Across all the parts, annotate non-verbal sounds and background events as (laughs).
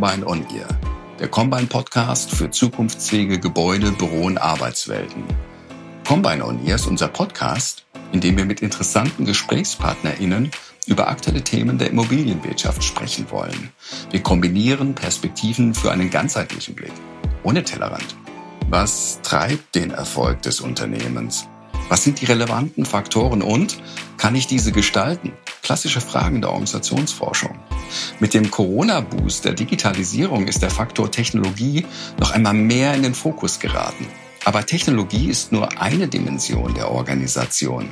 Combine On Ear, der Combine Podcast für zukunftsfähige Gebäude, Büro und Arbeitswelten. Combine On Ear ist unser Podcast, in dem wir mit interessanten GesprächspartnerInnen über aktuelle Themen der Immobilienwirtschaft sprechen wollen. Wir kombinieren Perspektiven für einen ganzheitlichen Blick, ohne Tellerrand. Was treibt den Erfolg des Unternehmens? Was sind die relevanten Faktoren und kann ich diese gestalten? Klassische Fragen der Organisationsforschung. Mit dem Corona-Boost der Digitalisierung ist der Faktor Technologie noch einmal mehr in den Fokus geraten. Aber Technologie ist nur eine Dimension der Organisation.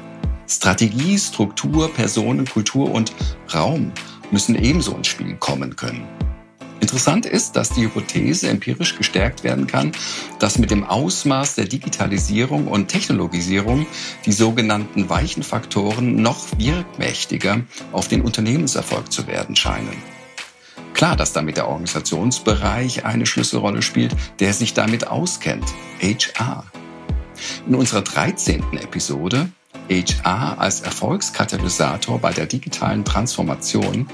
Strategie, Struktur, Personen, Kultur und Raum müssen ebenso ins Spiel kommen können. Interessant ist, dass die Hypothese empirisch gestärkt werden kann, dass mit dem Ausmaß der Digitalisierung und Technologisierung die sogenannten weichen Faktoren noch wirkmächtiger auf den Unternehmenserfolg zu werden scheinen. Klar, dass damit der Organisationsbereich eine Schlüsselrolle spielt, der sich damit auskennt, HR. In unserer 13. Episode HR als Erfolgskatalysator bei der digitalen Transformation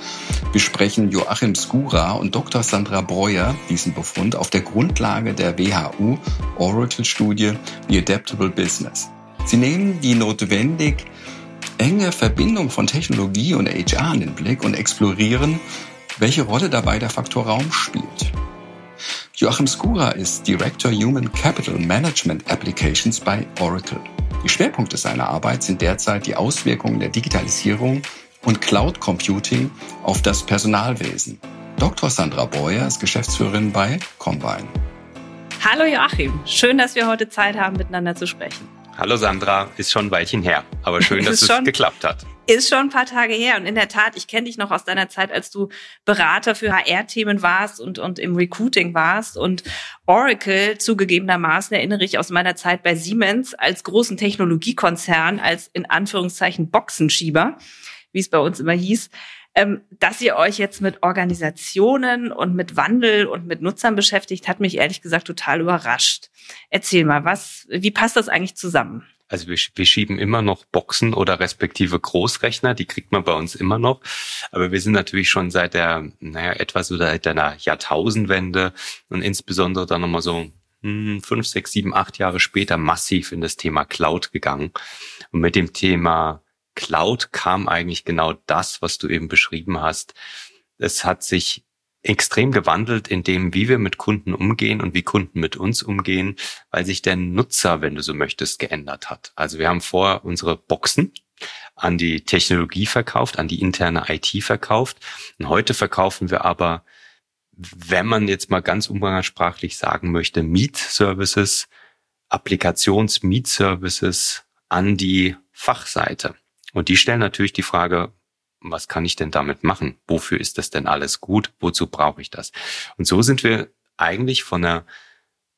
besprechen Joachim Skura und Dr. Sandra Breuer diesen Befund auf der Grundlage der WHU Oracle-Studie The Adaptable Business. Sie nehmen die notwendig enge Verbindung von Technologie und HR in den Blick und explorieren, welche Rolle dabei der Faktor Raum spielt. Joachim Skura ist Director Human Capital Management Applications bei Oracle. Die Schwerpunkte seiner Arbeit sind derzeit die Auswirkungen der Digitalisierung und Cloud Computing auf das Personalwesen. Dr. Sandra Breuer ist Geschäftsführerin bei Combine. Hallo Joachim, schön, dass wir heute Zeit haben, miteinander zu sprechen. Hallo Sandra, ist schon ein Weilchen her, aber schön, (laughs) dass es geklappt hat. Ist schon ein paar Tage her und in der Tat, ich kenne dich noch aus deiner Zeit, als du Berater für HR-Themen warst und, und im Recruiting warst und Oracle zugegebenermaßen erinnere ich aus meiner Zeit bei Siemens als großen Technologiekonzern, als in Anführungszeichen Boxenschieber, wie es bei uns immer hieß, ähm, dass ihr euch jetzt mit Organisationen und mit Wandel und mit Nutzern beschäftigt, hat mich ehrlich gesagt total überrascht. Erzähl mal, was, wie passt das eigentlich zusammen? Also wir, wir schieben immer noch Boxen oder respektive Großrechner, die kriegt man bei uns immer noch. Aber wir sind natürlich schon seit der, naja, etwa so seit der Jahrtausendwende und insbesondere dann nochmal so hm, fünf, sechs, sieben, acht Jahre später massiv in das Thema Cloud gegangen. Und mit dem Thema Cloud kam eigentlich genau das, was du eben beschrieben hast. Es hat sich extrem gewandelt in dem, wie wir mit Kunden umgehen und wie Kunden mit uns umgehen, weil sich der Nutzer, wenn du so möchtest, geändert hat. Also wir haben vor unsere Boxen an die Technologie verkauft, an die interne IT verkauft. Und heute verkaufen wir aber, wenn man jetzt mal ganz umgangssprachlich sagen möchte, Meet-Services, Applikations-Meet-Services an die Fachseite. Und die stellen natürlich die Frage, was kann ich denn damit machen? Wofür ist das denn alles gut? Wozu brauche ich das? Und so sind wir eigentlich von der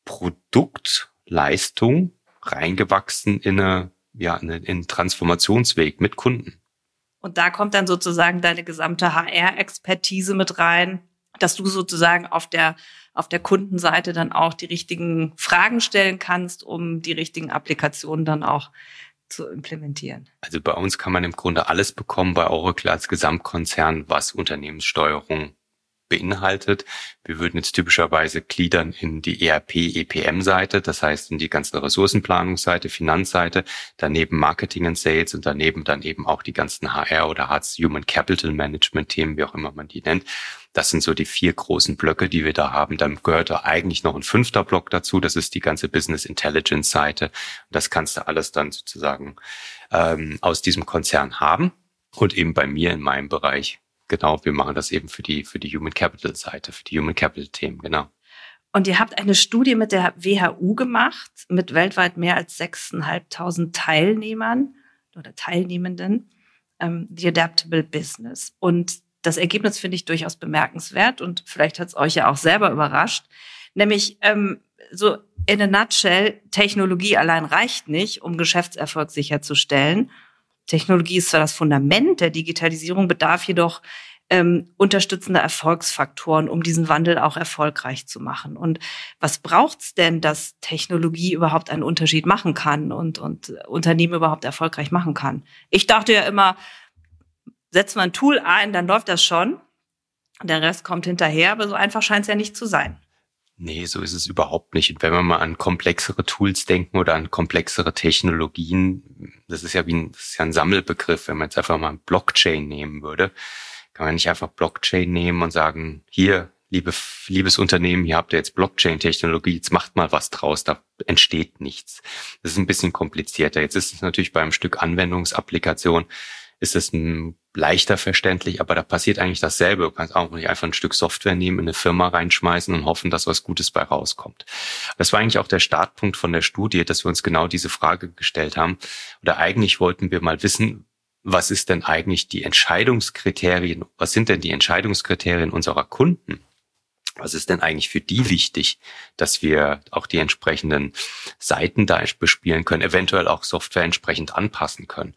Produktleistung reingewachsen in eine, ja, in einen Transformationsweg mit Kunden. Und da kommt dann sozusagen deine gesamte HR-Expertise mit rein, dass du sozusagen auf der, auf der Kundenseite dann auch die richtigen Fragen stellen kannst, um die richtigen Applikationen dann auch zu implementieren? Also bei uns kann man im Grunde alles bekommen bei Oracle als Gesamtkonzern, was Unternehmenssteuerung beinhaltet. Wir würden jetzt typischerweise gliedern in die ERP-EPM-Seite, das heißt in die ganze Ressourcenplanungsseite, Finanzseite, daneben Marketing and Sales und daneben dann eben auch die ganzen HR oder Hartz Human Capital Management Themen, wie auch immer man die nennt. Das sind so die vier großen Blöcke, die wir da haben. Dann gehört da eigentlich noch ein fünfter Block dazu. Das ist die ganze Business Intelligence Seite. Das kannst du alles dann sozusagen ähm, aus diesem Konzern haben. Und eben bei mir in meinem Bereich, genau, wir machen das eben für die, für die Human Capital Seite, für die Human Capital Themen, genau. Und ihr habt eine Studie mit der WHU gemacht, mit weltweit mehr als 6.500 Teilnehmern oder Teilnehmenden, ähm, The Adaptable Business. Und das Ergebnis finde ich durchaus bemerkenswert und vielleicht hat es euch ja auch selber überrascht. Nämlich ähm, so in a nutshell, Technologie allein reicht nicht, um Geschäftserfolg sicherzustellen. Technologie ist zwar das Fundament der Digitalisierung, bedarf jedoch ähm, unterstützender Erfolgsfaktoren, um diesen Wandel auch erfolgreich zu machen. Und was braucht's denn, dass Technologie überhaupt einen Unterschied machen kann und, und Unternehmen überhaupt erfolgreich machen kann? Ich dachte ja immer, setzt man ein Tool ein, dann läuft das schon. Der Rest kommt hinterher, aber so einfach scheint es ja nicht zu sein. Nee, so ist es überhaupt nicht. Und wenn wir mal an komplexere Tools denken oder an komplexere Technologien, das ist ja wie ein, das ist ja ein Sammelbegriff. Wenn man jetzt einfach mal Blockchain nehmen würde, kann man nicht einfach Blockchain nehmen und sagen, hier, liebe, liebes Unternehmen, hier habt ihr jetzt Blockchain-Technologie, jetzt macht mal was draus, da entsteht nichts. Das ist ein bisschen komplizierter. Jetzt ist es natürlich beim Stück Anwendungsapplikation, ist es ein leichter verständlich, aber da passiert eigentlich dasselbe. Du kannst auch nicht einfach ein Stück Software nehmen, in eine Firma reinschmeißen und hoffen, dass was Gutes bei rauskommt. Das war eigentlich auch der Startpunkt von der Studie, dass wir uns genau diese Frage gestellt haben. Oder eigentlich wollten wir mal wissen, was ist denn eigentlich die Entscheidungskriterien, was sind denn die Entscheidungskriterien unserer Kunden? Was ist denn eigentlich für die wichtig, dass wir auch die entsprechenden Seiten da bespielen können, eventuell auch Software entsprechend anpassen können?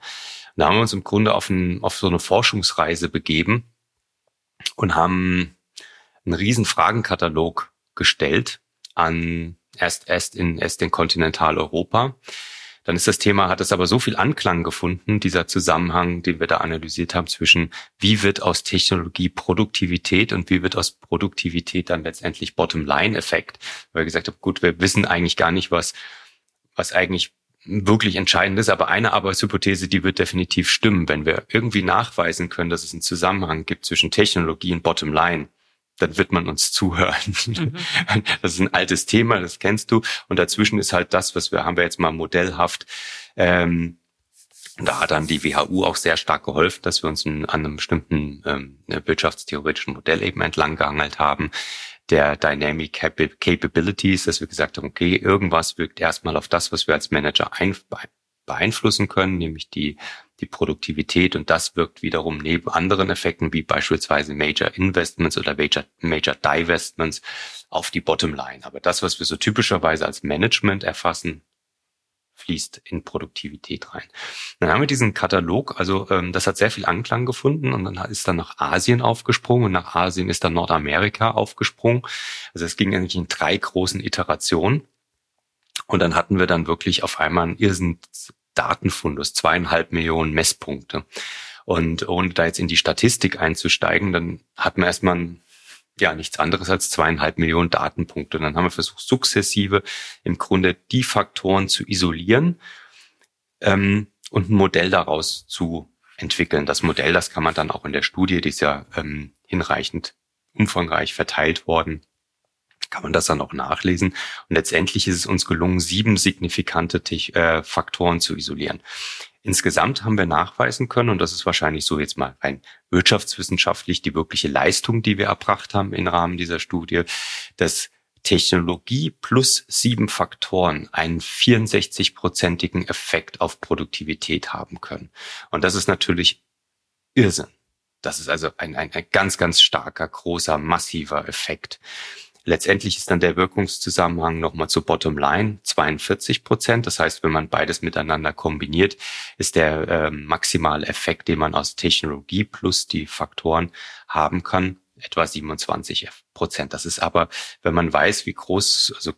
Da haben wir uns im Grunde auf, ein, auf so eine Forschungsreise begeben und haben einen riesen Fragenkatalog gestellt an erst, erst in, erst in Kontinentaleuropa. Dann ist das Thema, hat es aber so viel Anklang gefunden, dieser Zusammenhang, den wir da analysiert haben zwischen, wie wird aus Technologie Produktivität und wie wird aus Produktivität dann letztendlich Bottom-Line-Effekt. Weil wir gesagt haben, gut, wir wissen eigentlich gar nicht, was, was eigentlich wirklich entscheidend ist, aber eine Arbeitshypothese, die wird definitiv stimmen. Wenn wir irgendwie nachweisen können, dass es einen Zusammenhang gibt zwischen Technologie und Bottomline, dann wird man uns zuhören. Mhm. (laughs) Das ist ein altes Thema, das kennst du. Und dazwischen ist halt das, was wir haben wir jetzt mal modellhaft. Ähm, da hat dann die WHU auch sehr stark geholfen, dass wir uns an einem bestimmten ähm, wirtschaftstheoretischen Modell eben entlang gehangelt haben der Dynamic Capabilities, dass wir gesagt haben, okay, irgendwas wirkt erstmal auf das, was wir als Manager ein, beeinflussen können, nämlich die, die Produktivität und das wirkt wiederum neben anderen Effekten wie beispielsweise Major Investments oder Major, Major Divestments auf die Bottomline. Aber das, was wir so typischerweise als Management erfassen, fließt in Produktivität rein. Dann haben wir diesen Katalog, also ähm, das hat sehr viel Anklang gefunden und dann ist dann nach Asien aufgesprungen und nach Asien ist dann Nordamerika aufgesprungen. Also es ging eigentlich in drei großen Iterationen und dann hatten wir dann wirklich auf einmal einen irrsinnigen Datenfundus, zweieinhalb Millionen Messpunkte. Und ohne da jetzt in die Statistik einzusteigen, dann hatten wir erstmal ein ja nichts anderes als zweieinhalb Millionen Datenpunkte. Und dann haben wir versucht, sukzessive im Grunde die Faktoren zu isolieren ähm, und ein Modell daraus zu entwickeln. Das Modell, das kann man dann auch in der Studie, die ist ja ähm, hinreichend umfangreich verteilt worden, kann man das dann auch nachlesen. Und letztendlich ist es uns gelungen, sieben signifikante äh, Faktoren zu isolieren. Insgesamt haben wir nachweisen können, und das ist wahrscheinlich so jetzt mal rein wirtschaftswissenschaftlich die wirkliche Leistung, die wir erbracht haben im Rahmen dieser Studie, dass Technologie plus sieben Faktoren einen 64-prozentigen Effekt auf Produktivität haben können. Und das ist natürlich Irrsinn. Das ist also ein, ein, ein ganz, ganz starker, großer, massiver Effekt. Letztendlich ist dann der Wirkungszusammenhang nochmal zu Bottomline 42 Prozent. Das heißt, wenn man beides miteinander kombiniert, ist der äh, maximale Effekt, den man aus Technologie plus die Faktoren haben kann, etwa 27 Prozent. Das ist aber, wenn man weiß, wie groß, also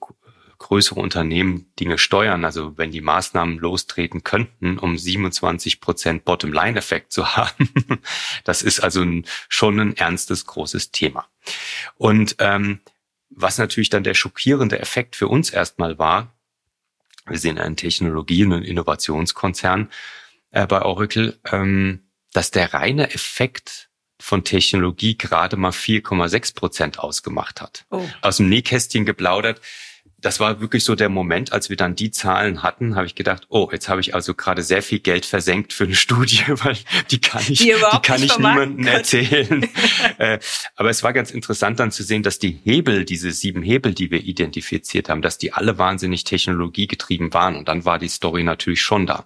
größere Unternehmen Dinge steuern, also wenn die Maßnahmen lostreten könnten, um 27 Prozent Bottom-Line-Effekt zu (laughs) haben, das ist also ein, schon ein ernstes, großes Thema. Und ähm, was natürlich dann der schockierende Effekt für uns erstmal war, wir sehen einen Technologie- und Innovationskonzern äh, bei Oracle, ähm, dass der reine Effekt von Technologie gerade mal 4,6 Prozent ausgemacht hat. Oh. Aus dem Nähkästchen geplaudert das war wirklich so der Moment, als wir dann die Zahlen hatten, habe ich gedacht, oh, jetzt habe ich also gerade sehr viel Geld versenkt für eine (laughs) Studie, weil die kann ich, die, die kann ich niemandem erzählen. (laughs) äh, aber es war ganz interessant dann zu sehen, dass die Hebel, diese sieben Hebel, die wir identifiziert haben, dass die alle wahnsinnig technologiegetrieben waren. Und dann war die Story natürlich schon da.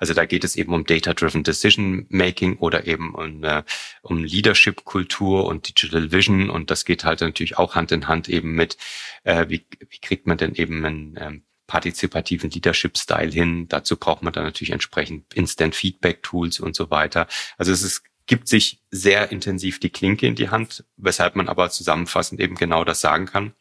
Also da geht es eben um Data-Driven Decision Making oder eben um, äh, um Leadership-Kultur und Digital Vision. Und das geht halt natürlich auch Hand in Hand eben mit, äh, wie, wie kriegt man man denn eben einen ähm, partizipativen Leadership-Style hin. Dazu braucht man dann natürlich entsprechend Instant-Feedback-Tools und so weiter. Also es ist, gibt sich sehr intensiv die Klinke in die Hand, weshalb man aber zusammenfassend eben genau das sagen kann.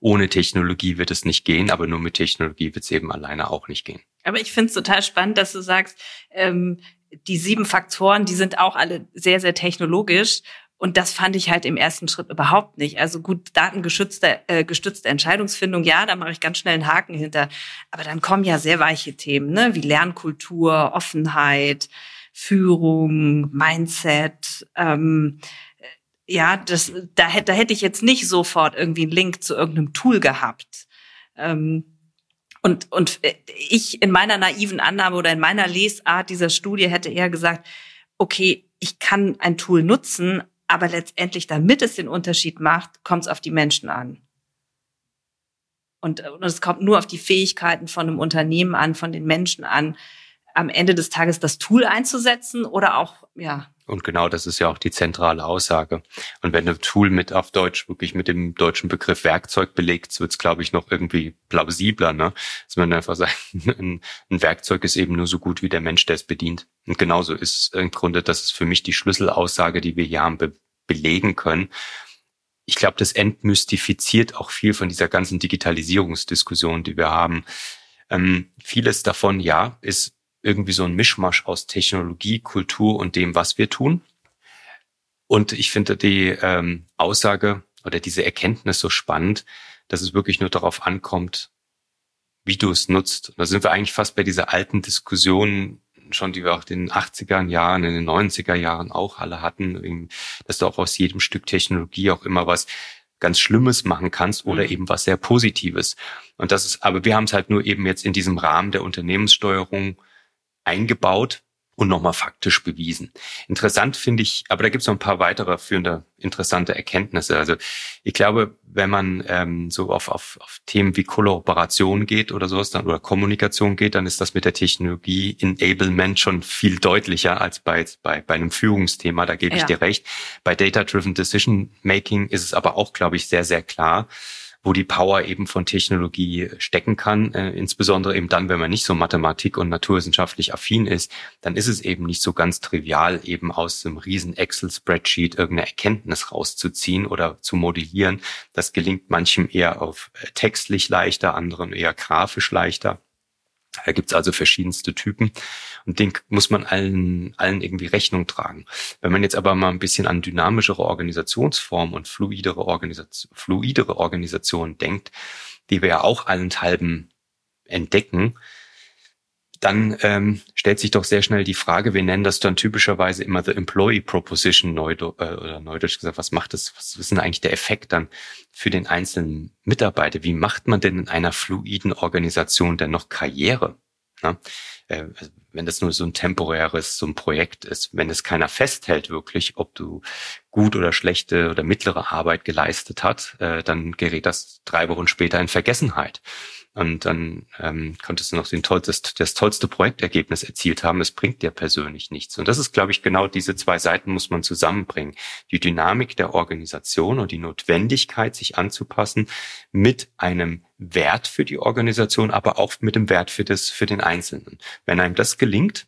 Ohne Technologie wird es nicht gehen, aber nur mit Technologie wird es eben alleine auch nicht gehen. Aber ich finde es total spannend, dass du sagst, ähm, die sieben Faktoren, die sind auch alle sehr, sehr technologisch Und das fand ich halt im ersten Schritt überhaupt nicht. Also gut, datengestützte äh, gestützte Entscheidungsfindung, ja, da mache ich ganz schnell einen Haken hinter. Aber dann kommen ja sehr weiche Themen, ne? wie Lernkultur, Offenheit, Führung, Mindset. Ähm, ja, das, da, da hätte ich jetzt nicht sofort irgendwie einen Link zu irgendeinem Tool gehabt. Ähm, und, und ich in meiner naiven Annahme oder in meiner Lesart dieser Studie hätte eher gesagt, okay, ich kann ein Tool nutzen, aber letztendlich, damit es den Unterschied macht, kommt es auf die Menschen an. Und, und es kommt nur auf die Fähigkeiten von einem Unternehmen an, von den Menschen an, am Ende des Tages das Tool einzusetzen oder auch, ja. Und genau das ist ja auch die zentrale Aussage. Und wenn ein Tool mit auf Deutsch wirklich mit dem deutschen Begriff Werkzeug belegt, wird es, glaube ich, noch irgendwie plausibler, ne? Dass man einfach sagt, (laughs) ein, ein Werkzeug ist eben nur so gut wie der Mensch, der es bedient. Und genauso ist im Grunde, das ist für mich die Schlüsselaussage, die wir hier haben, be belegen können. Ich glaube, das entmystifiziert auch viel von dieser ganzen Digitalisierungsdiskussion, die wir haben. Ähm, vieles davon, ja, ist irgendwie so ein Mischmasch aus Technologie, Kultur und dem, was wir tun. Und ich finde die ähm, Aussage oder diese Erkenntnis so spannend, dass es wirklich nur darauf ankommt, wie du es nutzt. Und da sind wir eigentlich fast bei dieser alten Diskussion schon, die wir auch in den 80er Jahren, in den 90er Jahren auch alle hatten, dass du auch aus jedem Stück Technologie auch immer was ganz Schlimmes machen kannst oder mhm. eben was sehr Positives. Und das ist, aber wir haben es halt nur eben jetzt in diesem Rahmen der Unternehmenssteuerung eingebaut und nochmal faktisch bewiesen. Interessant finde ich, aber da gibt es noch ein paar weitere führende interessante Erkenntnisse. Also ich glaube, wenn man ähm, so auf, auf, auf Themen wie Kollaboration geht oder sowas dann oder Kommunikation geht, dann ist das mit der Technologie Enablement schon viel deutlicher als bei, bei, bei einem Führungsthema. Da gebe ich dir recht. Bei Data-Driven Decision Making ist es aber auch, glaube ich, sehr, sehr klar wo die Power eben von Technologie stecken kann. Äh, insbesondere eben dann, wenn man nicht so mathematik- und naturwissenschaftlich affin ist, dann ist es eben nicht so ganz trivial, eben aus einem riesen Excel-Spreadsheet irgendeine Erkenntnis rauszuziehen oder zu modellieren. Das gelingt manchem eher auf äh, textlich leichter, anderen eher grafisch leichter. Da gibt's also verschiedenste Typen und den muss man allen, allen irgendwie Rechnung tragen. Wenn man jetzt aber mal ein bisschen an dynamischere Organisationsformen und fluidere, Organisation, fluidere Organisationen denkt, die wir ja auch allenthalben entdecken, dann ähm, stellt sich doch sehr schnell die Frage, wir nennen das dann typischerweise immer the Employee Proposition neu, äh, oder neudeutsch gesagt, was macht das, was ist denn eigentlich der Effekt dann für den einzelnen Mitarbeiter? Wie macht man denn in einer fluiden Organisation denn noch Karriere? Na? Äh, wenn das nur so ein temporäres, so ein Projekt ist, wenn es keiner festhält wirklich, ob du gut oder schlechte oder mittlere Arbeit geleistet hat, äh, dann gerät das drei Wochen später in Vergessenheit. Und dann ähm, konntest du noch den tollste, das tollste Projektergebnis erzielt haben. Es bringt dir persönlich nichts. Und das ist, glaube ich, genau diese zwei Seiten muss man zusammenbringen. Die Dynamik der Organisation und die Notwendigkeit, sich anzupassen mit einem Wert für die Organisation, aber auch mit dem Wert für das, für den Einzelnen. Wenn einem das gelingt,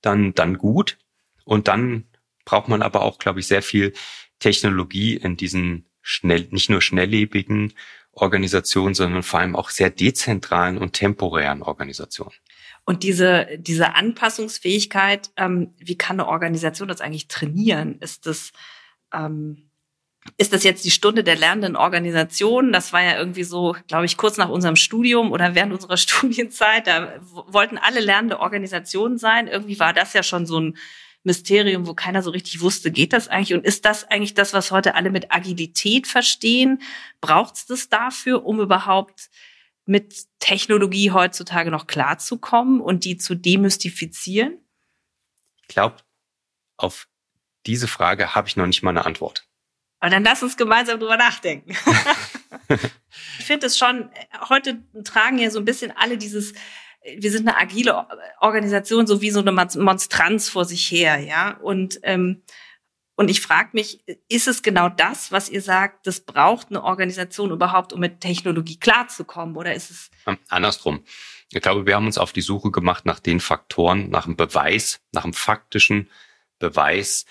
dann, dann gut. Und dann braucht man aber auch, glaube ich, sehr viel Technologie in diesen schnell, nicht nur schnelllebigen Organisationen, sondern vor allem auch sehr dezentralen und temporären Organisationen. Und diese, diese Anpassungsfähigkeit, ähm, wie kann eine Organisation das eigentlich trainieren? Ist das, ähm, ist das jetzt die Stunde der lernenden Organisation? Das war ja irgendwie so, glaube ich, kurz nach unserem Studium oder während unserer (laughs) Studienzeit. Da wollten alle lernende Organisationen sein. Irgendwie war das ja schon so ein Mysterium, wo keiner so richtig wusste, geht das eigentlich? Und ist das eigentlich das, was heute alle mit Agilität verstehen? Braucht es das dafür, um überhaupt mit Technologie heutzutage noch klarzukommen und die zu demystifizieren? Ich glaube, auf diese Frage habe ich noch nicht mal eine Antwort. Aber dann lass uns gemeinsam drüber nachdenken. (laughs) ich finde es schon, heute tragen ja so ein bisschen alle dieses wir sind eine agile Organisation, so wie so eine Monstranz vor sich her, ja. Und ähm, und ich frage mich, ist es genau das, was ihr sagt, das braucht eine Organisation überhaupt, um mit Technologie klarzukommen? Oder ist es. Andersrum. Ich glaube, wir haben uns auf die Suche gemacht nach den Faktoren, nach dem Beweis, nach dem faktischen Beweis,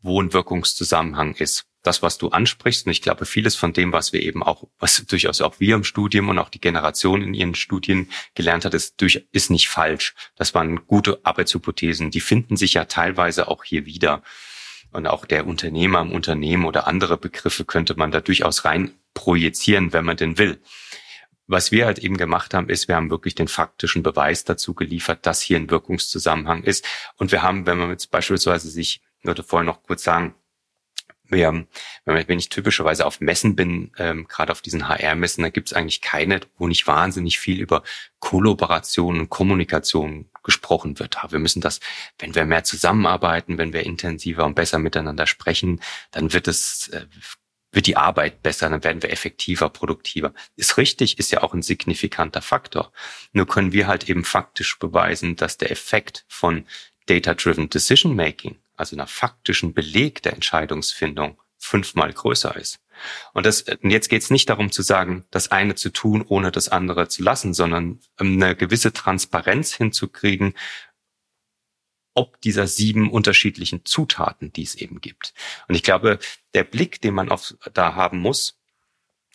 wo ein Wirkungszusammenhang ist das, was du ansprichst. Und ich glaube, vieles von dem, was wir eben auch, was durchaus auch wir im Studium und auch die Generation in ihren Studien gelernt hat, ist, durch, ist nicht falsch. Das waren gute Arbeitshypothesen. Die finden sich ja teilweise auch hier wieder. Und auch der Unternehmer im Unternehmen oder andere Begriffe könnte man da durchaus rein projizieren, wenn man denn will. Was wir halt eben gemacht haben, ist, wir haben wirklich den faktischen Beweis dazu geliefert, dass hier ein Wirkungszusammenhang ist. Und wir haben, wenn man jetzt beispielsweise sich, ich würde vorher noch kurz sagen, wir, wenn ich typischerweise auf Messen bin, ähm, gerade auf diesen HR-Messen, da gibt es eigentlich keine, wo nicht wahnsinnig viel über Kollaboration und Kommunikation gesprochen wird. Wir müssen das, wenn wir mehr zusammenarbeiten, wenn wir intensiver und besser miteinander sprechen, dann wird es äh, wird die Arbeit besser, dann werden wir effektiver, produktiver. Ist richtig, ist ja auch ein signifikanter Faktor. Nur können wir halt eben faktisch beweisen, dass der Effekt von Data-Driven Decision Making, also einer faktischen Beleg der Entscheidungsfindung, fünfmal größer ist. Und, das, und jetzt geht es nicht darum zu sagen, das eine zu tun, ohne das andere zu lassen, sondern eine gewisse Transparenz hinzukriegen, ob dieser sieben unterschiedlichen Zutaten, die es eben gibt. Und ich glaube, der Blick, den man auf, da haben muss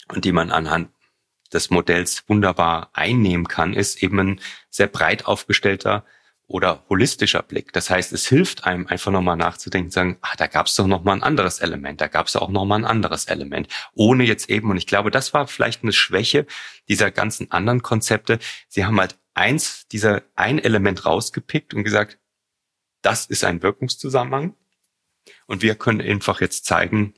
und die man anhand des Modells wunderbar einnehmen kann, ist eben ein sehr breit aufgestellter oder holistischer Blick. Das heißt, es hilft einem einfach nochmal nachzudenken, sagen, ah, da gab es doch nochmal ein anderes Element, da gab es auch nochmal ein anderes Element. Ohne jetzt eben, und ich glaube, das war vielleicht eine Schwäche dieser ganzen anderen Konzepte. Sie haben halt eins, dieser ein Element rausgepickt und gesagt, das ist ein Wirkungszusammenhang. Und wir können einfach jetzt zeigen,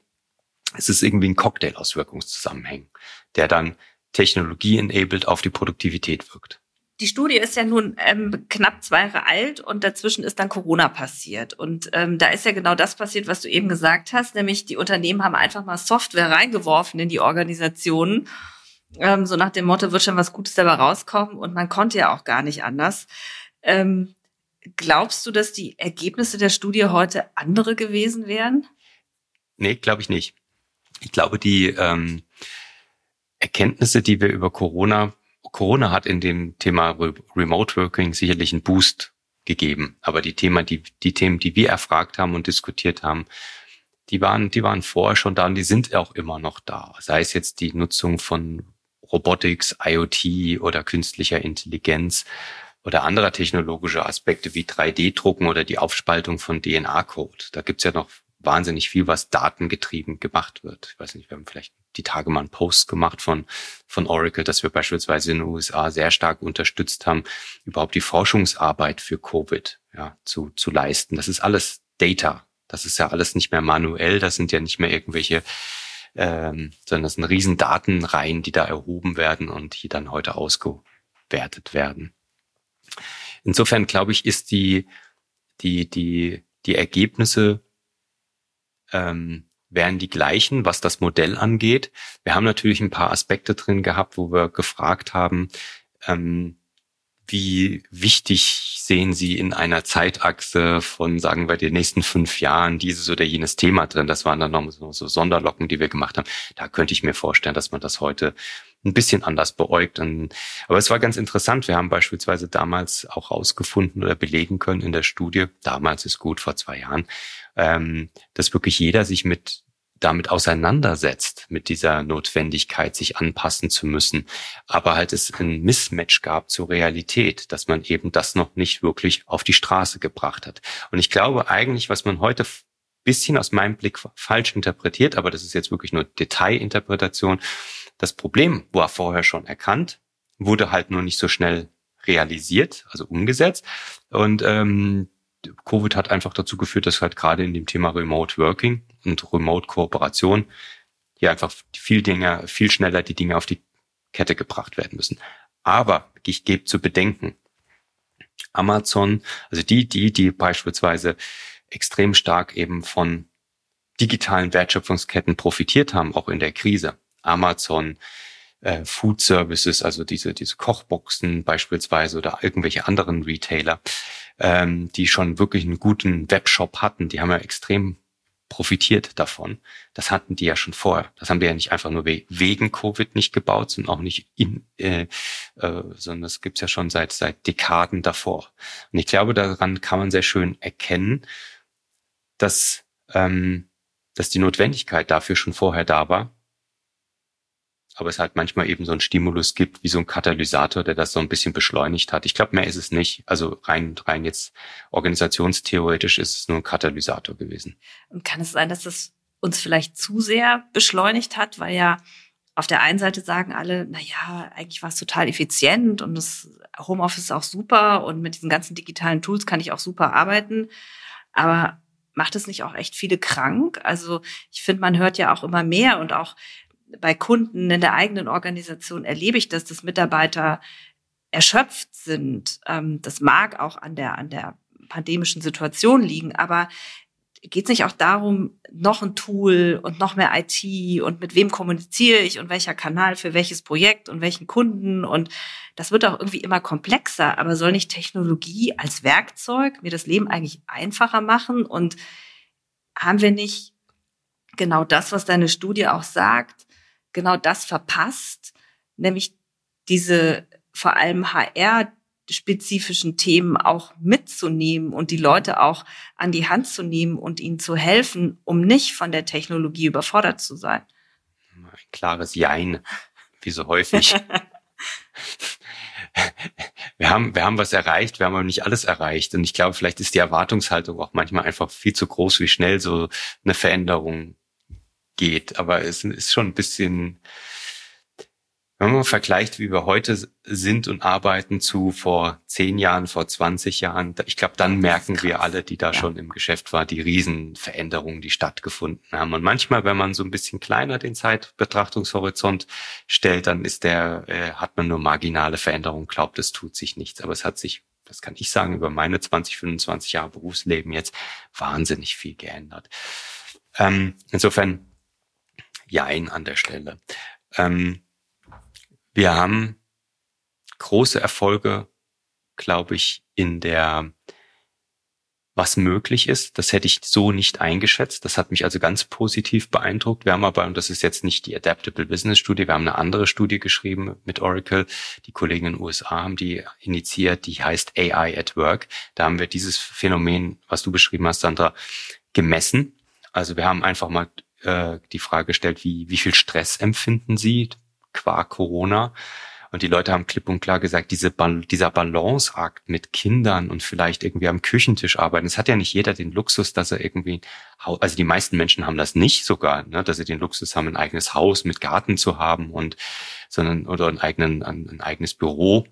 es ist irgendwie ein Cocktail aus Wirkungszusammenhängen, der dann Technologie-enabled auf die Produktivität wirkt. Die Studie ist ja nun ähm, knapp zwei Jahre alt und dazwischen ist dann Corona passiert. Und ähm, da ist ja genau das passiert, was du eben gesagt hast, nämlich die Unternehmen haben einfach mal Software reingeworfen in die Organisationen. Ähm, so nach dem Motto, wird schon was Gutes dabei rauskommen und man konnte ja auch gar nicht anders. Ähm, Glaubst du, dass die Ergebnisse der Studie heute andere gewesen wären? Nee, glaube ich nicht. Ich glaube, die ähm, Erkenntnisse, die wir über Corona, Corona hat in dem Thema Remote Working sicherlich einen Boost gegeben. Aber die Themen, die, die Themen, die wir erfragt haben und diskutiert haben, die waren, die waren vorher schon da und die sind auch immer noch da. Sei es jetzt die Nutzung von Robotics, IoT oder künstlicher Intelligenz oder anderer technologischer Aspekte wie 3D-Drucken oder die Aufspaltung von DNA-Code. Da gibt's ja noch wahnsinnig viel, was datengetrieben gemacht wird. Ich weiß nicht, wir haben vielleicht die Tage mal einen Post gemacht von, von Oracle, dass wir beispielsweise in den USA sehr stark unterstützt haben, überhaupt die Forschungsarbeit für Covid ja, zu, zu leisten. Das ist alles Data. Das ist ja alles nicht mehr manuell, das sind ja nicht mehr irgendwelche, ähm, sondern das sind riesen Datenreihen, die da erhoben werden und die dann heute ausgewertet werden. Insofern glaube ich, ist die, die, die, die Ergebnisse ähm, wären die gleichen, was das Modell angeht. Wir haben natürlich ein paar Aspekte drin gehabt, wo wir gefragt haben, ähm, wie wichtig sehen Sie in einer Zeitachse von, sagen wir, den nächsten fünf Jahren dieses oder jenes Thema drin? Das waren dann noch so, so Sonderlocken, die wir gemacht haben. Da könnte ich mir vorstellen, dass man das heute ein bisschen anders beäugt. Aber es war ganz interessant. Wir haben beispielsweise damals auch rausgefunden oder belegen können in der Studie, damals ist gut, vor zwei Jahren, ähm, dass wirklich jeder sich mit damit auseinandersetzt, mit dieser Notwendigkeit, sich anpassen zu müssen. Aber halt es ein Mismatch gab zur Realität, dass man eben das noch nicht wirklich auf die Straße gebracht hat. Und ich glaube eigentlich, was man heute bisschen aus meinem Blick falsch interpretiert, aber das ist jetzt wirklich nur Detailinterpretation, das Problem war vorher schon erkannt, wurde halt nur nicht so schnell realisiert, also umgesetzt. Und ähm, Covid hat einfach dazu geführt, dass halt gerade in dem Thema Remote Working und Remote Kooperation hier einfach viel Dinge, viel schneller die Dinge auf die Kette gebracht werden müssen. Aber ich gebe zu bedenken, Amazon, also die, die, die beispielsweise extrem stark eben von digitalen Wertschöpfungsketten profitiert haben, auch in der Krise, Amazon, äh, Food Services, also diese, diese Kochboxen beispielsweise oder irgendwelche anderen Retailer, ähm, die schon wirklich einen guten Webshop hatten, die haben ja extrem profitiert davon. Das hatten die ja schon vorher. Das haben die ja nicht einfach nur wegen Covid nicht gebaut, sondern auch nicht in, äh, äh, sondern das gibt's ja schon seit seit Dekaden davor. Und ich glaube, daran kann man sehr schön erkennen, dass ähm, dass die Notwendigkeit dafür schon vorher da war aber es halt manchmal eben so ein Stimulus gibt, wie so ein Katalysator, der das so ein bisschen beschleunigt hat. Ich glaube, mehr ist es nicht. Also rein, rein jetzt organisationstheoretisch ist es nur ein Katalysator gewesen. Und kann es sein, dass es uns vielleicht zu sehr beschleunigt hat, weil ja auf der einen Seite sagen alle, na ja, eigentlich war es total effizient und das Homeoffice ist auch super und mit diesen ganzen digitalen Tools kann ich auch super arbeiten. Aber macht es nicht auch echt viele krank? Also ich finde, man hört ja auch immer mehr und auch bei Kunden in der eigenen Organisation erlebe ich das, dass Mitarbeiter erschöpft sind. Ähm, das mag auch an der, an der pandemischen Situation liegen, aber geht es nicht auch darum, noch ein Tool und noch mehr IT und mit wem kommuniziere ich und welcher Kanal für welches Projekt und welchen Kunden und das wird auch irgendwie immer komplexer, aber soll nicht Technologie als Werkzeug mir das Leben eigentlich einfacher machen und haben wir nicht genau das, was deine Studie auch sagt, genau das verpasst, nämlich diese vor allem HR spezifischen Themen auch mitzunehmen und die Leute auch an die Hand zu nehmen und ihnen zu helfen, um nicht von der Technologie überfordert zu sein. Ein klares Jein, wie so häufig. (laughs) wir haben, wir haben was erreicht, wir haben aber nicht alles erreicht. Und ich glaube, vielleicht ist die Erwartungshaltung auch manchmal einfach viel zu groß, wie schnell so eine Veränderung geht. Aber es ist schon ein bisschen, wenn man vergleicht, wie wir heute sind und arbeiten zu vor zehn Jahren, vor 20 Jahren, ich glaube, dann merken wir alle, die da ja. schon im Geschäft waren, die Riesenveränderungen, die stattgefunden haben. Und manchmal, wenn man so ein bisschen kleiner den Zeitbetrachtungshorizont stellt, dann ist der, äh, hat man nur marginale Veränderungen, glaubt, es tut sich nichts. Aber es hat sich, das kann ich sagen, über meine 20, 25 Jahre Berufsleben jetzt wahnsinnig viel geändert. Ähm, insofern, Jein an der Stelle. Ähm, wir haben große Erfolge, glaube ich, in der, was möglich ist. Das hätte ich so nicht eingeschätzt. Das hat mich also ganz positiv beeindruckt. Wir haben aber, und das ist jetzt nicht die Adaptable Business Studie, wir haben eine andere Studie geschrieben mit Oracle. Die Kollegen in den USA haben die initiiert, die heißt AI at Work. Da haben wir dieses Phänomen, was du beschrieben hast, Sandra, gemessen. Also wir haben einfach mal äh, die Frage gestellt, wie, wie viel Stress empfinden Sie qua Corona. Und die Leute haben klipp und klar gesagt, diese dieser Balanceakt mit Kindern und vielleicht irgendwie am Küchentisch arbeiten, es hat ja nicht jeder den Luxus, dass er irgendwie, also die meisten Menschen haben das nicht sogar, ne, dass sie den Luxus haben, ein eigenes Haus mit Garten zu haben und, sondern, oder ein, eigenen, ein, ein eigenes Büro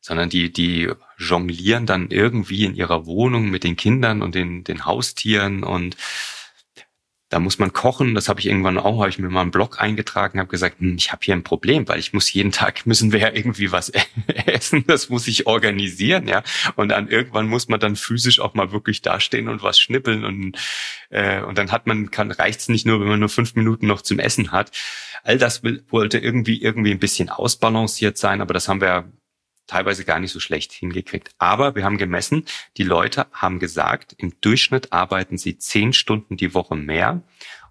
sondern die, die jonglieren dann irgendwie in ihrer Wohnung mit den Kindern und den, den Haustieren und da muss man kochen. Das habe ich irgendwann auch, habe ich mir mal einen Blog eingetragen, habe gesagt, hm, ich habe hier ein Problem, weil ich muss jeden Tag (laughs) müssen wir ja irgendwie was (laughs) essen. Das muss ich organisieren, ja. Und dann irgendwann muss man dann physisch auch mal wirklich dastehen und was schnippeln und äh, und dann hat man kann reicht's nicht nur, wenn man nur fünf Minuten noch zum Essen hat. All das will, wollte irgendwie irgendwie ein bisschen ausbalanciert sein, aber das haben wir teilweise gar nicht so schlecht hingekriegt. Aber wir haben gemessen, die Leute haben gesagt, im Durchschnitt arbeiten sie zehn Stunden die Woche mehr.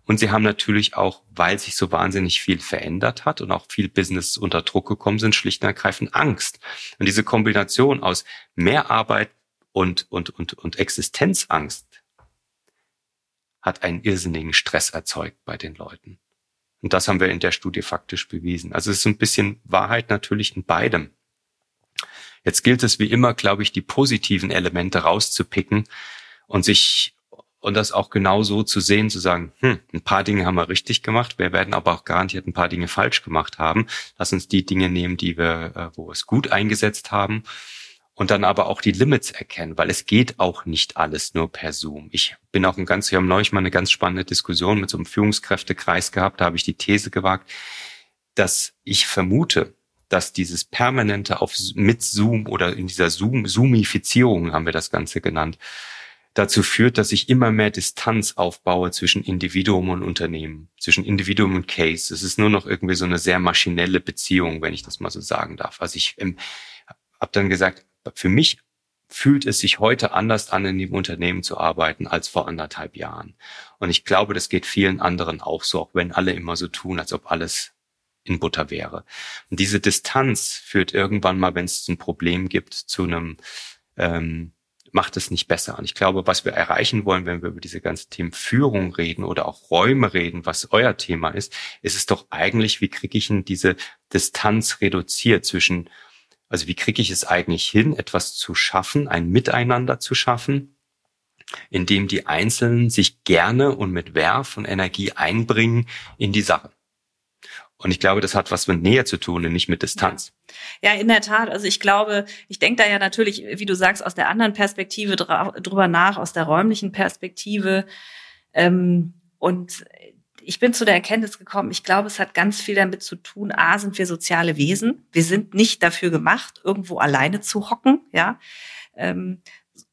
Und sie haben natürlich auch, weil sich so wahnsinnig viel verändert hat und auch viel Business unter Druck gekommen sind, schlicht und ergreifend Angst. Und diese Kombination aus mehr Arbeit und, und, und, und Existenzangst hat einen irrsinnigen Stress erzeugt bei den Leuten. Und das haben wir in der Studie faktisch bewiesen. Also es ist ein bisschen Wahrheit natürlich in beidem. Jetzt gilt es wie immer, glaube ich, die positiven Elemente rauszupicken und sich und das auch genau so zu sehen, zu sagen, hm, ein paar Dinge haben wir richtig gemacht, wir werden aber auch garantiert ein paar Dinge falsch gemacht haben. Lass uns die Dinge nehmen, die wir, äh, wo wir es gut eingesetzt haben und dann aber auch die Limits erkennen, weil es geht auch nicht alles nur per Zoom. Ich bin auch ein ganz, wir haben neulich mal eine ganz spannende Diskussion mit so einem Führungskräftekreis gehabt, da habe ich die These gewagt, dass ich vermute, dass dieses permanente auf mit Zoom oder in dieser Zoom Zoomifizierung haben wir das Ganze genannt, dazu führt, dass ich immer mehr Distanz aufbaue zwischen Individuum und Unternehmen, zwischen Individuum und Case. Es ist nur noch irgendwie so eine sehr maschinelle Beziehung, wenn ich das mal so sagen darf. Also ich ähm, habe dann gesagt, für mich fühlt es sich heute anders an, in dem Unternehmen zu arbeiten als vor anderthalb Jahren. Und ich glaube, das geht vielen anderen auch so, auch wenn alle immer so tun, als ob alles in Butter wäre. Und diese Distanz führt irgendwann mal, wenn es ein Problem gibt, zu einem ähm, macht es nicht besser. Und ich glaube, was wir erreichen wollen, wenn wir über diese ganzen Themen Führung reden oder auch Räume reden, was euer Thema ist, ist es doch eigentlich, wie kriege ich denn diese Distanz reduziert zwischen, also wie kriege ich es eigentlich hin, etwas zu schaffen, ein Miteinander zu schaffen, in dem die Einzelnen sich gerne und mit Werf und Energie einbringen in die Sache. Und ich glaube, das hat was mit Nähe zu tun und nicht mit Distanz. Ja, in der Tat. Also ich glaube, ich denke da ja natürlich, wie du sagst, aus der anderen Perspektive drüber nach, aus der räumlichen Perspektive. Ähm, und ich bin zu der Erkenntnis gekommen, ich glaube, es hat ganz viel damit zu tun, a, sind wir soziale Wesen. Wir sind nicht dafür gemacht, irgendwo alleine zu hocken, ja. Ähm,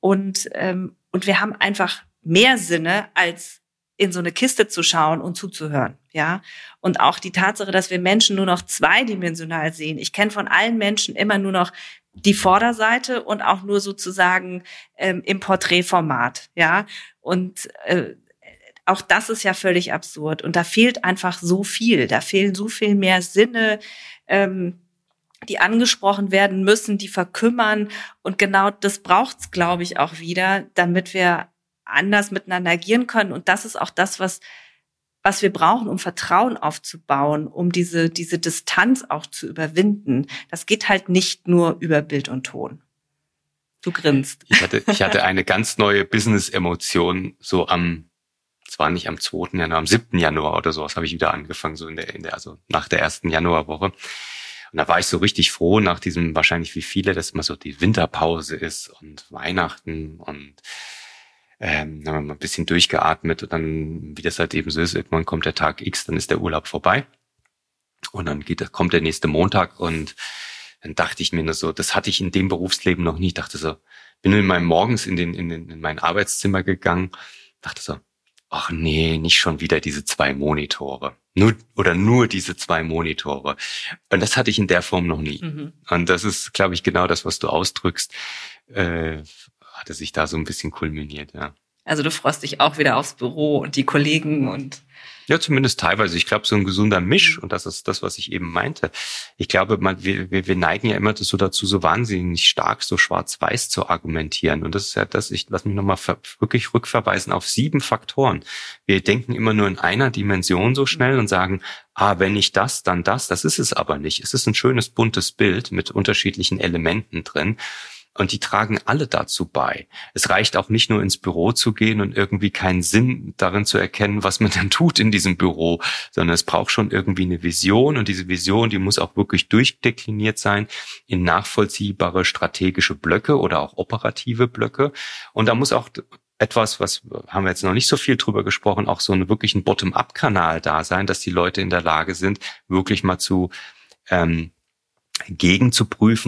und, ähm, und wir haben einfach mehr Sinne als in so eine Kiste zu schauen und zuzuhören, ja. Und auch die Tatsache, dass wir Menschen nur noch zweidimensional sehen. Ich kenne von allen Menschen immer nur noch die Vorderseite und auch nur sozusagen ähm, im Porträtformat, ja. Und äh, auch das ist ja völlig absurd. Und da fehlt einfach so viel. Da fehlen so viel mehr Sinne, ähm, die angesprochen werden müssen, die verkümmern. Und genau das braucht's, glaube ich, auch wieder, damit wir anders miteinander agieren können. Und das ist auch das, was, was wir brauchen, um Vertrauen aufzubauen, um diese, diese Distanz auch zu überwinden. Das geht halt nicht nur über Bild und Ton. Du grinst. Ich hatte, ich hatte eine ganz neue Business-Emotion so am, zwar nicht am 2. Januar, am 7. Januar oder sowas habe ich wieder angefangen, so in der, in der, also nach der ersten Januarwoche. Und da war ich so richtig froh nach diesem, wahrscheinlich wie viele, dass mal so die Winterpause ist und Weihnachten und ähm, haben wir mal ein bisschen durchgeatmet und dann, wie das halt eben so ist, irgendwann kommt der Tag X, dann ist der Urlaub vorbei. Und dann geht, kommt der nächste Montag und dann dachte ich mir nur so, das hatte ich in dem Berufsleben noch nie. Ich dachte so, bin in meinem morgens in den, in den, in mein Arbeitszimmer gegangen, dachte so, ach nee, nicht schon wieder diese zwei Monitore. Nur, oder nur diese zwei Monitore. Und das hatte ich in der Form noch nie. Mhm. Und das ist, glaube ich, genau das, was du ausdrückst. Äh, hatte sich da so ein bisschen kulminiert, ja. Also du freust dich auch wieder aufs Büro und die Kollegen und ja, zumindest teilweise. Ich glaube, so ein gesunder Misch, und das ist das, was ich eben meinte. Ich glaube, man, wir, wir, neigen ja immer so dazu, so wahnsinnig stark so schwarz-weiß zu argumentieren. Und das ist ja das, ich lass mich nochmal wirklich rückverweisen auf sieben Faktoren. Wir denken immer nur in einer Dimension so schnell und sagen, ah, wenn nicht das, dann das. Das ist es aber nicht. Es ist ein schönes buntes Bild mit unterschiedlichen Elementen drin. Und die tragen alle dazu bei. Es reicht auch nicht nur ins Büro zu gehen und irgendwie keinen Sinn darin zu erkennen, was man (laughs) denn tut in diesem Büro, sondern es braucht schon irgendwie eine Vision und diese Vision, die muss auch wirklich durchdekliniert sein in nachvollziehbare strategische Blöcke oder auch operative Blöcke. Und da muss auch etwas, was haben wir jetzt noch nicht so viel drüber gesprochen, auch so einen wirklichen Bottom-up-Kanal da sein, dass die Leute in der Lage sind, wirklich mal zu ähm, gegen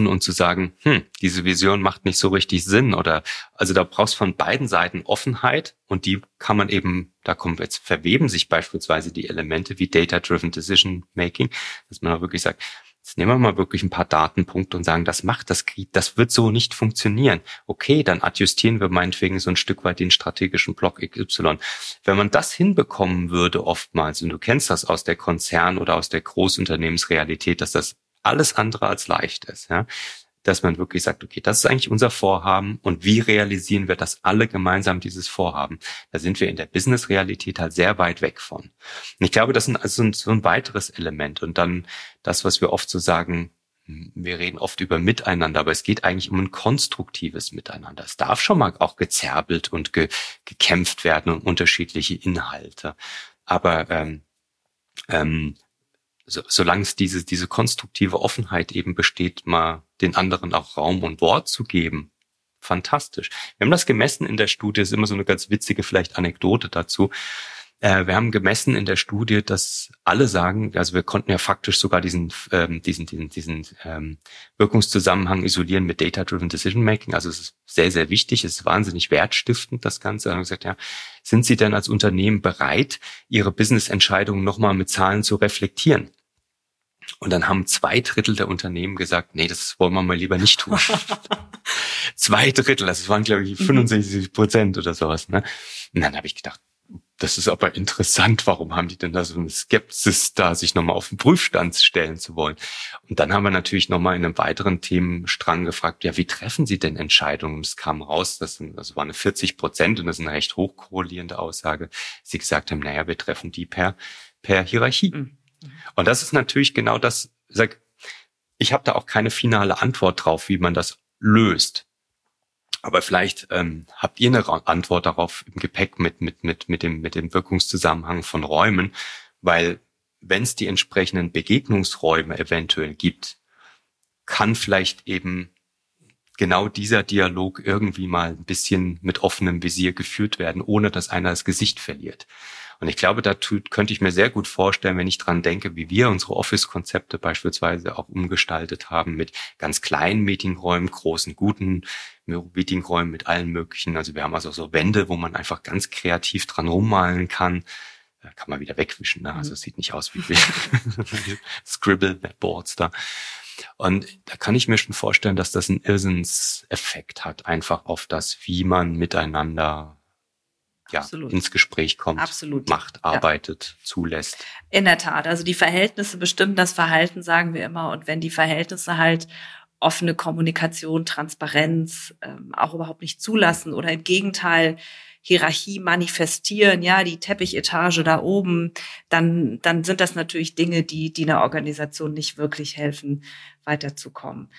und zu sagen, hm, diese Vision macht nicht so richtig Sinn oder also da brauchst von beiden Seiten Offenheit und die kann man eben, da kommen jetzt verweben sich beispielsweise die Elemente wie Data-Driven Decision Making, dass man auch wirklich sagt, jetzt nehmen wir mal wirklich ein paar Datenpunkte und sagen, das macht das das wird so nicht funktionieren. Okay, dann adjustieren wir meinetwegen so ein Stück weit den strategischen Block XY. Wenn man das hinbekommen würde oftmals, und du kennst das aus der Konzern- oder aus der Großunternehmensrealität, dass das alles andere als leicht ist, ja. Dass man wirklich sagt, okay, das ist eigentlich unser Vorhaben und wie realisieren wir das alle gemeinsam, dieses Vorhaben? Da sind wir in der Business-Realität halt sehr weit weg von. Und ich glaube, das ist also so ein weiteres Element. Und dann das, was wir oft so sagen, wir reden oft über Miteinander, aber es geht eigentlich um ein konstruktives Miteinander. Es darf schon mal auch gezerbelt und ge gekämpft werden um unterschiedliche Inhalte. Aber ähm, ähm, so, solange es diese, diese konstruktive Offenheit eben besteht, mal den anderen auch Raum und Wort zu geben. Fantastisch. Wir haben das gemessen in der Studie, ist immer so eine ganz witzige vielleicht Anekdote dazu. Äh, wir haben gemessen in der Studie, dass alle sagen, also wir konnten ja faktisch sogar diesen, ähm, diesen, diesen, diesen ähm, Wirkungszusammenhang isolieren mit Data-Driven Decision Making. Also es ist sehr, sehr wichtig, es ist wahnsinnig wertstiftend, das Ganze. Und haben gesagt, ja, sind Sie denn als Unternehmen bereit, Ihre Business-Entscheidungen nochmal mit Zahlen zu reflektieren? Und dann haben zwei Drittel der Unternehmen gesagt, nee, das wollen wir mal lieber nicht tun. (laughs) zwei Drittel, das waren glaube ich 65 Prozent oder sowas. Ne? Und dann habe ich gedacht, das ist aber interessant, warum haben die denn da so eine Skepsis da, sich nochmal auf den Prüfstand stellen zu wollen? Und dann haben wir natürlich nochmal in einem weiteren Themenstrang gefragt, ja, wie treffen Sie denn Entscheidungen? Es kam raus, das, sind, das waren 40 Prozent und das ist eine recht hochkorrelierende Aussage. Sie gesagt haben, naja, wir treffen die per, per Hierarchie. Mhm. Und das ist natürlich genau das, sag, ich habe da auch keine finale Antwort drauf, wie man das löst. Aber vielleicht ähm, habt ihr eine Antwort darauf im Gepäck mit, mit, mit, mit, dem, mit dem Wirkungszusammenhang von Räumen, weil wenn es die entsprechenden Begegnungsräume eventuell gibt, kann vielleicht eben genau dieser Dialog irgendwie mal ein bisschen mit offenem Visier geführt werden, ohne dass einer das Gesicht verliert. Und ich glaube, da könnte ich mir sehr gut vorstellen, wenn ich dran denke, wie wir unsere Office-Konzepte beispielsweise auch umgestaltet haben mit ganz kleinen Meetingräumen, großen, guten Meetingräumen mit allen möglichen. Also wir haben also so Wände, wo man einfach ganz kreativ dran rummalen kann. Da kann man wieder wegwischen. Ne? Also mhm. es sieht nicht aus wie (laughs) Scribble-Boards da. Und da kann ich mir schon vorstellen, dass das einen Irrsinnseffekt hat, einfach auf das, wie man miteinander ja, Absolut. ins Gespräch kommt, Absolut. macht, arbeitet, ja. zulässt. In der Tat. Also die Verhältnisse bestimmen das Verhalten, sagen wir immer. Und wenn die Verhältnisse halt offene Kommunikation, Transparenz ähm, auch überhaupt nicht zulassen oder im Gegenteil Hierarchie manifestieren, ja, die Teppichetage da oben, dann, dann sind das natürlich Dinge, die, die einer Organisation nicht wirklich helfen, weiterzukommen.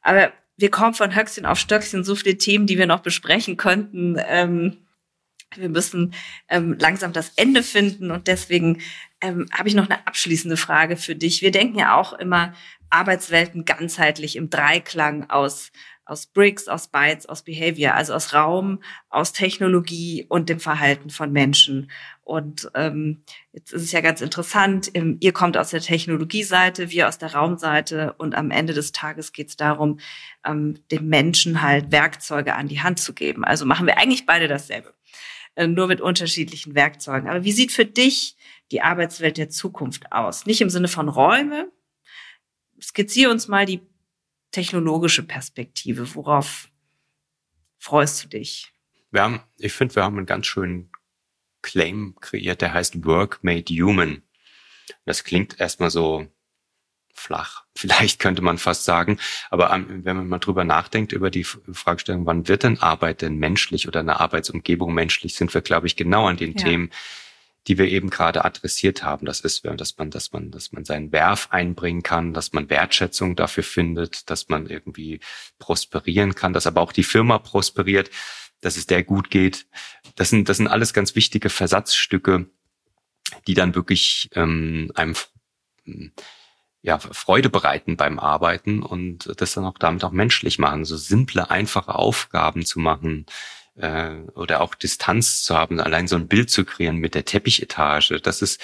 Aber wir kommen von Höchstchen auf Stöckchen, so viele Themen, die wir noch besprechen könnten. Ähm, wir müssen ähm, langsam das Ende finden und deswegen ähm, habe ich noch eine abschließende Frage für dich. Wir denken ja auch immer Arbeitswelten ganzheitlich im Dreiklang aus aus Bricks, aus Bytes, aus Behavior, also aus Raum, aus Technologie und dem Verhalten von Menschen. Und ähm, jetzt ist es ja ganz interessant, ihr kommt aus der Technologieseite, wir aus der Raumseite und am Ende des Tages geht es darum, ähm, dem Menschen halt Werkzeuge an die Hand zu geben. Also machen wir eigentlich beide dasselbe. Äh, nur mit unterschiedlichen Werkzeugen. Aber wie sieht für dich die Arbeitswelt der Zukunft aus? Nicht im Sinne von Räume. Skizziere uns mal die technologische Perspektive. Worauf freust du dich? Wir haben, ich finde, wir haben einen ganz schönen Claim kreiert, der heißt Work Made Human. Das klingt erstmal so flach, (laughs) vielleicht könnte man fast sagen. Aber wenn man mal drüber nachdenkt, über die Fragestellung, wann wird denn Arbeit denn menschlich oder eine Arbeitsumgebung menschlich, sind wir, glaube ich, genau an den ja. Themen, die wir eben gerade adressiert haben. Das ist, dass man, dass man, dass man seinen Werf einbringen kann, dass man Wertschätzung dafür findet, dass man irgendwie prosperieren kann, dass aber auch die Firma prosperiert, dass es der gut geht. Das sind, das sind alles ganz wichtige Versatzstücke, die dann wirklich ähm, einem ja, Freude bereiten beim Arbeiten und das dann auch damit auch menschlich machen, so simple, einfache Aufgaben zu machen äh, oder auch Distanz zu haben, allein so ein Bild zu kreieren mit der Teppichetage, das ist,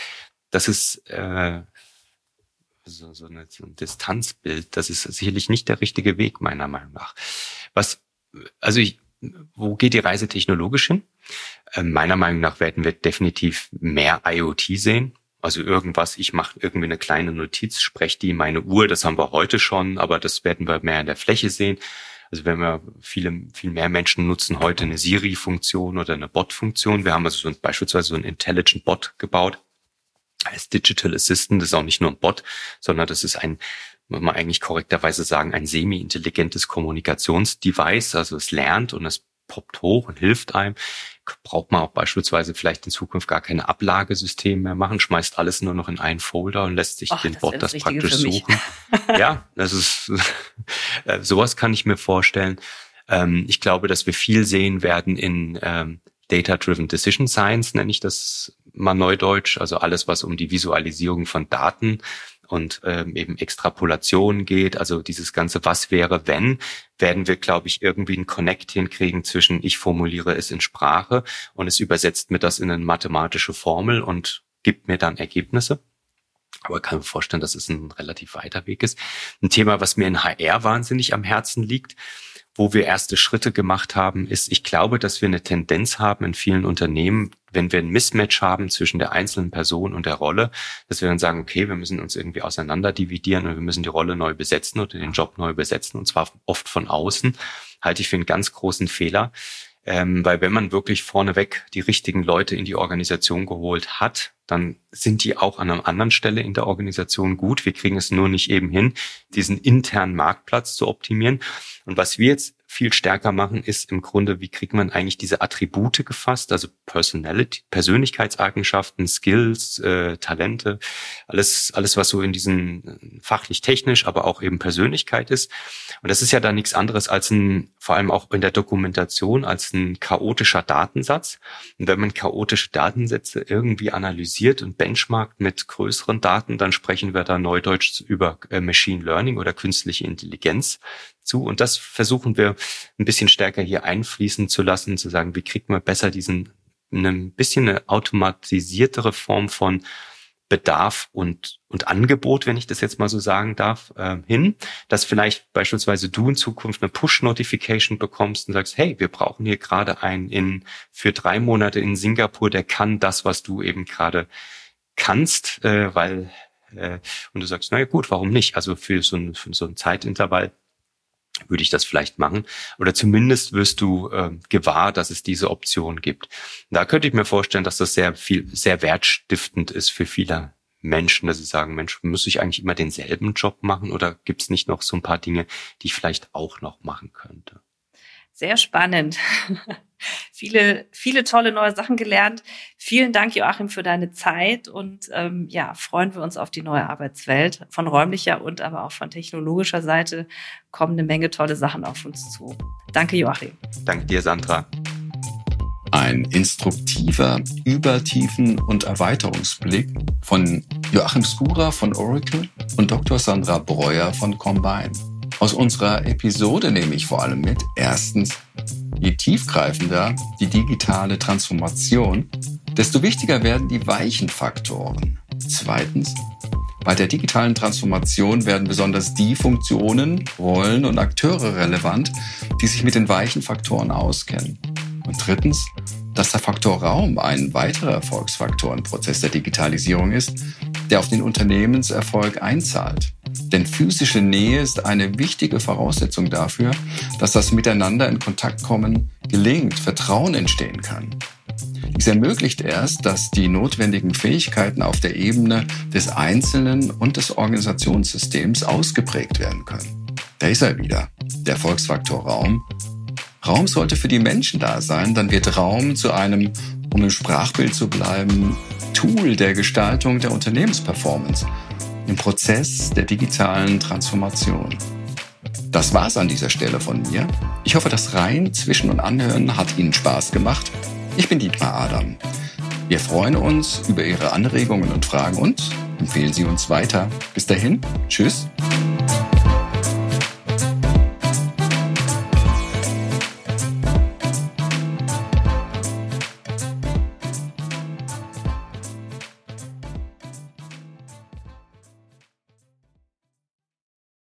das ist äh, so, so, eine, so ein Distanzbild, das ist sicherlich nicht der richtige Weg, meiner Meinung nach. Was, also ich, wo geht die Reise technologisch hin? Äh, meiner Meinung nach werden wir definitiv mehr IoT sehen. Also irgendwas, ich mache irgendwie eine kleine Notiz, spreche die meine Uhr, das haben wir heute schon, aber das werden wir mehr in der Fläche sehen. Also wenn wir viele, viel mehr Menschen nutzen heute eine Siri-Funktion oder eine Bot-Funktion. Wir haben also so ein, beispielsweise so ein Intelligent Bot gebaut als Digital Assistant. Das ist auch nicht nur ein Bot, sondern das ist ein, muss man eigentlich korrekterweise sagen, ein semi-intelligentes Kommunikationsdevice. Also es lernt und es poppt hoch und hilft einem braucht man auch beispielsweise vielleicht in Zukunft gar keine Ablagesystem mehr machen, schmeißt alles nur noch in einen Folder und lässt sich Och, den Bot das, das praktisch suchen. (laughs) ja, das ist (laughs) äh, sowas kann ich mir vorstellen. Ähm, ich glaube, dass wir viel sehen werden in ähm, Data-Driven Decision Science, nenne ich das mal neudeutsch, also alles, was um die Visualisierung von Daten und ähm, eben Extrapolation geht, also dieses ganze Was wäre, wenn, werden wir, glaube ich, irgendwie ein Connect hinkriegen zwischen ich formuliere es in Sprache und es übersetzt mir das in eine mathematische Formel und gibt mir dann Ergebnisse. Aber kann mir vorstellen, dass es ein relativ weiter Weg ist. Ein Thema, was mir in HR wahnsinnig am Herzen liegt, wo wir erste Schritte gemacht haben, ist, ich glaube, dass wir eine Tendenz haben in vielen Unternehmen, wenn wir ein Mismatch haben zwischen der einzelnen Person und der Rolle, dass wir dann sagen, okay, wir müssen uns irgendwie auseinander dividieren und wir müssen die Rolle neu besetzen oder den Job neu besetzen und zwar oft von außen, halte ich für einen ganz großen Fehler. Ähm, weil wenn man wirklich vorneweg die richtigen Leute in die Organisation geholt hat, dann sind die auch an einer anderen Stelle in der Organisation gut. Wir kriegen es nur nicht eben hin, diesen internen Marktplatz zu optimieren. Und was wir jetzt viel stärker machen, ist im Grunde, wie kriegt man eigentlich diese Attribute gefasst, also Personality, Persönlichkeitseigenschaften, Skills, äh, Talente, alles, alles, was so in diesen äh, fachlich-technisch, aber auch eben Persönlichkeit ist. Und das ist ja dann nichts anderes als ein, vor allem auch in der Dokumentation, als ein chaotischer Datensatz. Und wenn man chaotische Datensätze irgendwie analysiert und benchmarkt mit größeren Daten, dann sprechen wir da neudeutsch über äh, Machine Learning oder künstliche Intelligenz zu. Und das versuchen wir ein bisschen stärker hier einfließen zu lassen, zu sagen, wie kriegt man besser diesen, ein bisschen eine automatisiertere Form von Bedarf und, und Angebot, wenn ich das jetzt mal so sagen darf, äh, hin, dass vielleicht beispielsweise du in Zukunft eine Push-Notification bekommst und sagst, hey, wir brauchen hier gerade einen in, für drei Monate in Singapur, der kann das, was du eben gerade kannst, äh, weil, äh, und du sagst, naja gut, warum nicht? Also für so ein, für so ein Zeitintervall würde ich das vielleicht machen. Oder zumindest wirst du äh, gewahr, dass es diese Option gibt. Da könnte ich mir vorstellen, dass das sehr viel, sehr wertstiftend ist für viele Menschen, dass sie sagen, Mensch, muss ich eigentlich immer denselben Job machen oder gibt es nicht noch so ein paar Dinge, die ich vielleicht auch noch machen könnte? Sehr spannend. (laughs) viele, viele tolle neue Sachen gelernt. Vielen Dank, Joachim, für deine Zeit und ähm, ja, freuen wir uns auf die neue Arbeitswelt. Von räumlicher und aber auch von technologischer Seite kommen eine Menge tolle Sachen auf uns zu. Danke, Joachim. Danke dir, Sandra. Ein instruktiver, übertiefen und Erweiterungsblick von Joachim Skura von Oracle und Dr. Sandra Breuer von Combine. Aus unserer Episode nehme ich vor allem mit, erstens, je tiefgreifender die digitale Transformation, desto wichtiger werden die weichen Faktoren. Zweitens, bei der digitalen Transformation werden besonders die Funktionen, Rollen und Akteure relevant, die sich mit den weichen Faktoren auskennen. Und drittens, dass der Faktor Raum ein weiterer Erfolgsfaktor im Prozess der Digitalisierung ist, der auf den Unternehmenserfolg einzahlt. Denn physische Nähe ist eine wichtige Voraussetzung dafür, dass das Miteinander in Kontakt kommen gelingt, Vertrauen entstehen kann. Dies ermöglicht erst, dass die notwendigen Fähigkeiten auf der Ebene des Einzelnen und des Organisationssystems ausgeprägt werden können. Da ist er wieder, der Erfolgsfaktor Raum. Raum sollte für die Menschen da sein, dann wird Raum zu einem, um im Sprachbild zu bleiben, Tool der Gestaltung der Unternehmensperformance im Prozess der digitalen Transformation. Das war's an dieser Stelle von mir. Ich hoffe, das Rein zwischen und Anhören hat Ihnen Spaß gemacht. Ich bin Dietmar Adam. Wir freuen uns über Ihre Anregungen und Fragen und empfehlen Sie uns weiter. Bis dahin, tschüss